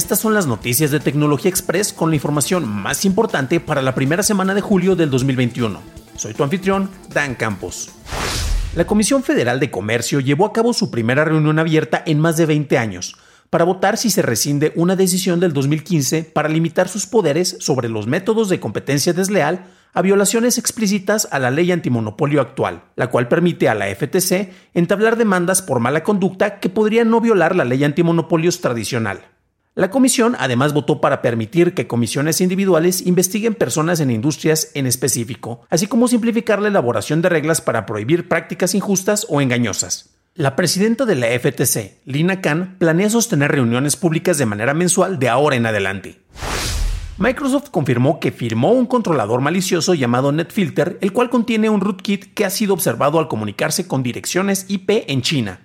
Estas son las noticias de Tecnología Express con la información más importante para la primera semana de julio del 2021. Soy tu anfitrión, Dan Campos. La Comisión Federal de Comercio llevó a cabo su primera reunión abierta en más de 20 años para votar si se rescinde una decisión del 2015 para limitar sus poderes sobre los métodos de competencia desleal a violaciones explícitas a la ley antimonopolio actual, la cual permite a la FTC entablar demandas por mala conducta que podrían no violar la ley antimonopolios tradicional. La comisión además votó para permitir que comisiones individuales investiguen personas en industrias en específico, así como simplificar la elaboración de reglas para prohibir prácticas injustas o engañosas. La presidenta de la FTC, Lina Khan, planea sostener reuniones públicas de manera mensual de ahora en adelante. Microsoft confirmó que firmó un controlador malicioso llamado NetFilter, el cual contiene un rootkit que ha sido observado al comunicarse con direcciones IP en China.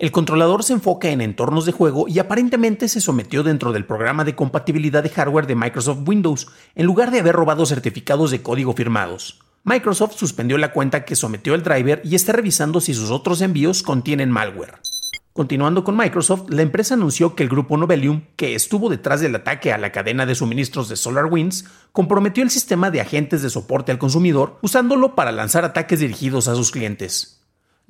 El controlador se enfoca en entornos de juego y aparentemente se sometió dentro del programa de compatibilidad de hardware de Microsoft Windows, en lugar de haber robado certificados de código firmados. Microsoft suspendió la cuenta que sometió el driver y está revisando si sus otros envíos contienen malware. Continuando con Microsoft, la empresa anunció que el grupo Novelium, que estuvo detrás del ataque a la cadena de suministros de SolarWinds, comprometió el sistema de agentes de soporte al consumidor usándolo para lanzar ataques dirigidos a sus clientes.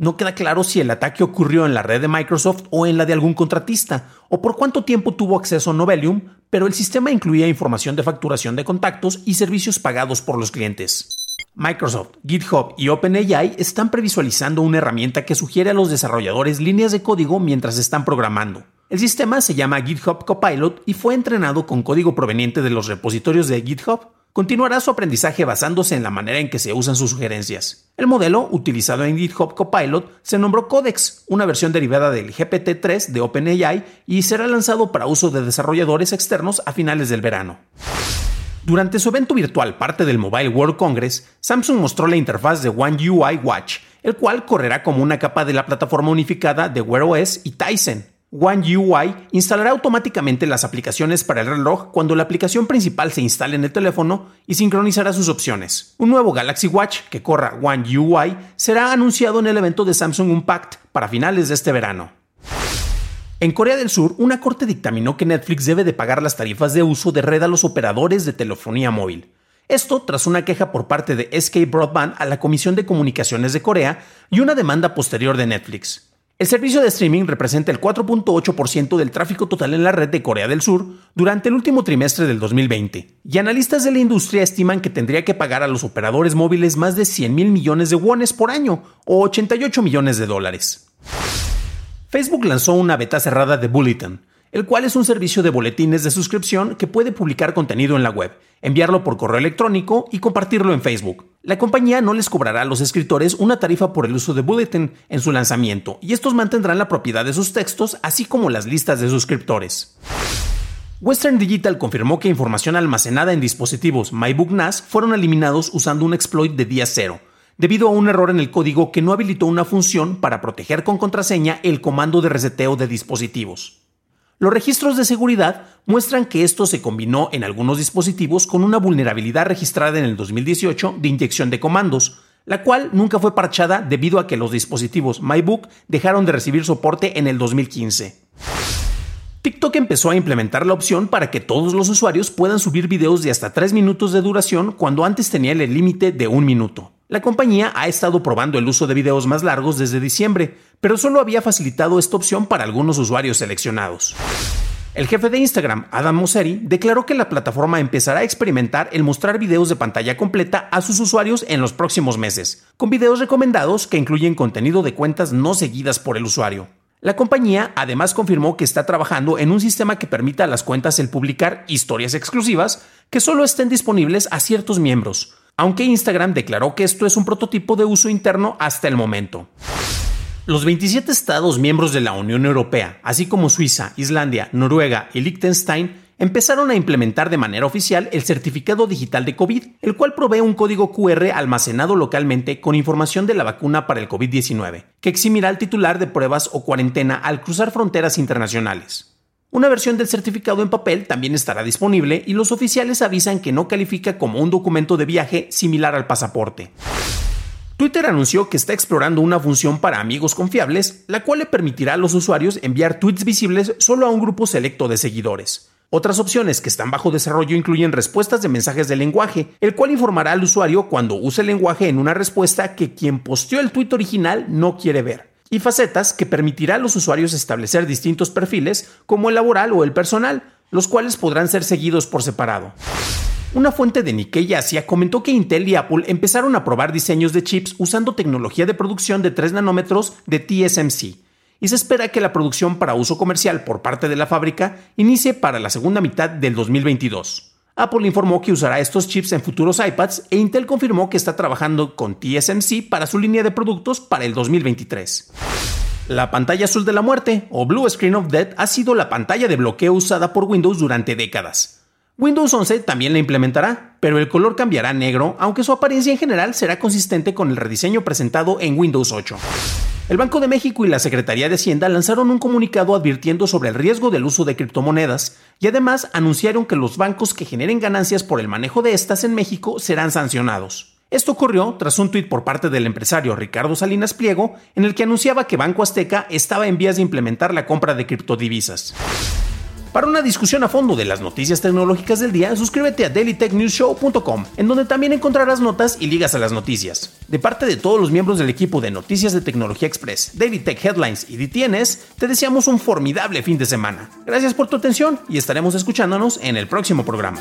No queda claro si el ataque ocurrió en la red de Microsoft o en la de algún contratista, o por cuánto tiempo tuvo acceso a Novelium, pero el sistema incluía información de facturación de contactos y servicios pagados por los clientes. Microsoft, GitHub y OpenAI están previsualizando una herramienta que sugiere a los desarrolladores líneas de código mientras están programando. El sistema se llama GitHub Copilot y fue entrenado con código proveniente de los repositorios de GitHub continuará su aprendizaje basándose en la manera en que se usan sus sugerencias. El modelo, utilizado en GitHub Copilot, se nombró Codex, una versión derivada del GPT-3 de OpenAI y será lanzado para uso de desarrolladores externos a finales del verano. Durante su evento virtual, parte del Mobile World Congress, Samsung mostró la interfaz de One UI Watch, el cual correrá como una capa de la plataforma unificada de Wear OS y Tizen. One UI instalará automáticamente las aplicaciones para el reloj cuando la aplicación principal se instale en el teléfono y sincronizará sus opciones. Un nuevo Galaxy Watch que corra One UI será anunciado en el evento de Samsung Unpacked para finales de este verano. En Corea del Sur, una corte dictaminó que Netflix debe de pagar las tarifas de uso de red a los operadores de telefonía móvil. Esto tras una queja por parte de SK Broadband a la Comisión de Comunicaciones de Corea y una demanda posterior de Netflix. El servicio de streaming representa el 4.8% del tráfico total en la red de Corea del Sur durante el último trimestre del 2020, y analistas de la industria estiman que tendría que pagar a los operadores móviles más de 100 mil millones de wones por año, o 88 millones de dólares. Facebook lanzó una beta cerrada de Bulletin, el cual es un servicio de boletines de suscripción que puede publicar contenido en la web, enviarlo por correo electrónico y compartirlo en Facebook. La compañía no les cobrará a los escritores una tarifa por el uso de Bulletin en su lanzamiento, y estos mantendrán la propiedad de sus textos, así como las listas de suscriptores. Western Digital confirmó que información almacenada en dispositivos MyBook NAS fueron eliminados usando un exploit de día cero, debido a un error en el código que no habilitó una función para proteger con contraseña el comando de reseteo de dispositivos. Los registros de seguridad muestran que esto se combinó en algunos dispositivos con una vulnerabilidad registrada en el 2018 de inyección de comandos, la cual nunca fue parchada debido a que los dispositivos MyBook dejaron de recibir soporte en el 2015. TikTok empezó a implementar la opción para que todos los usuarios puedan subir videos de hasta 3 minutos de duración cuando antes tenía el límite de un minuto. La compañía ha estado probando el uso de videos más largos desde diciembre, pero solo había facilitado esta opción para algunos usuarios seleccionados. El jefe de Instagram, Adam Mosseri, declaró que la plataforma empezará a experimentar el mostrar videos de pantalla completa a sus usuarios en los próximos meses, con videos recomendados que incluyen contenido de cuentas no seguidas por el usuario. La compañía además confirmó que está trabajando en un sistema que permita a las cuentas el publicar historias exclusivas que solo estén disponibles a ciertos miembros, aunque Instagram declaró que esto es un prototipo de uso interno hasta el momento. Los 27 Estados miembros de la Unión Europea, así como Suiza, Islandia, Noruega y Liechtenstein, empezaron a implementar de manera oficial el certificado digital de COVID, el cual provee un código QR almacenado localmente con información de la vacuna para el COVID-19, que eximirá al titular de pruebas o cuarentena al cruzar fronteras internacionales. Una versión del certificado en papel también estará disponible y los oficiales avisan que no califica como un documento de viaje similar al pasaporte. Twitter anunció que está explorando una función para amigos confiables, la cual le permitirá a los usuarios enviar tweets visibles solo a un grupo selecto de seguidores. Otras opciones que están bajo desarrollo incluyen respuestas de mensajes de lenguaje, el cual informará al usuario cuando use el lenguaje en una respuesta que quien posteó el tweet original no quiere ver y facetas que permitirá a los usuarios establecer distintos perfiles como el laboral o el personal, los cuales podrán ser seguidos por separado. Una fuente de Nikkei Asia comentó que Intel y Apple empezaron a probar diseños de chips usando tecnología de producción de 3 nanómetros de TSMC, y se espera que la producción para uso comercial por parte de la fábrica inicie para la segunda mitad del 2022. Apple informó que usará estos chips en futuros iPads e Intel confirmó que está trabajando con TSMC para su línea de productos para el 2023. La pantalla azul de la muerte, o Blue Screen of Death, ha sido la pantalla de bloqueo usada por Windows durante décadas. Windows 11 también la implementará, pero el color cambiará a negro, aunque su apariencia en general será consistente con el rediseño presentado en Windows 8. El Banco de México y la Secretaría de Hacienda lanzaron un comunicado advirtiendo sobre el riesgo del uso de criptomonedas y además anunciaron que los bancos que generen ganancias por el manejo de estas en México serán sancionados. Esto ocurrió tras un tuit por parte del empresario Ricardo Salinas Pliego en el que anunciaba que Banco Azteca estaba en vías de implementar la compra de criptodivisas. Para una discusión a fondo de las noticias tecnológicas del día, suscríbete a dailytechnewsshow.com, en donde también encontrarás notas y ligas a las noticias. De parte de todos los miembros del equipo de Noticias de Tecnología Express, Daily Tech Headlines y DTNS, te deseamos un formidable fin de semana. Gracias por tu atención y estaremos escuchándonos en el próximo programa.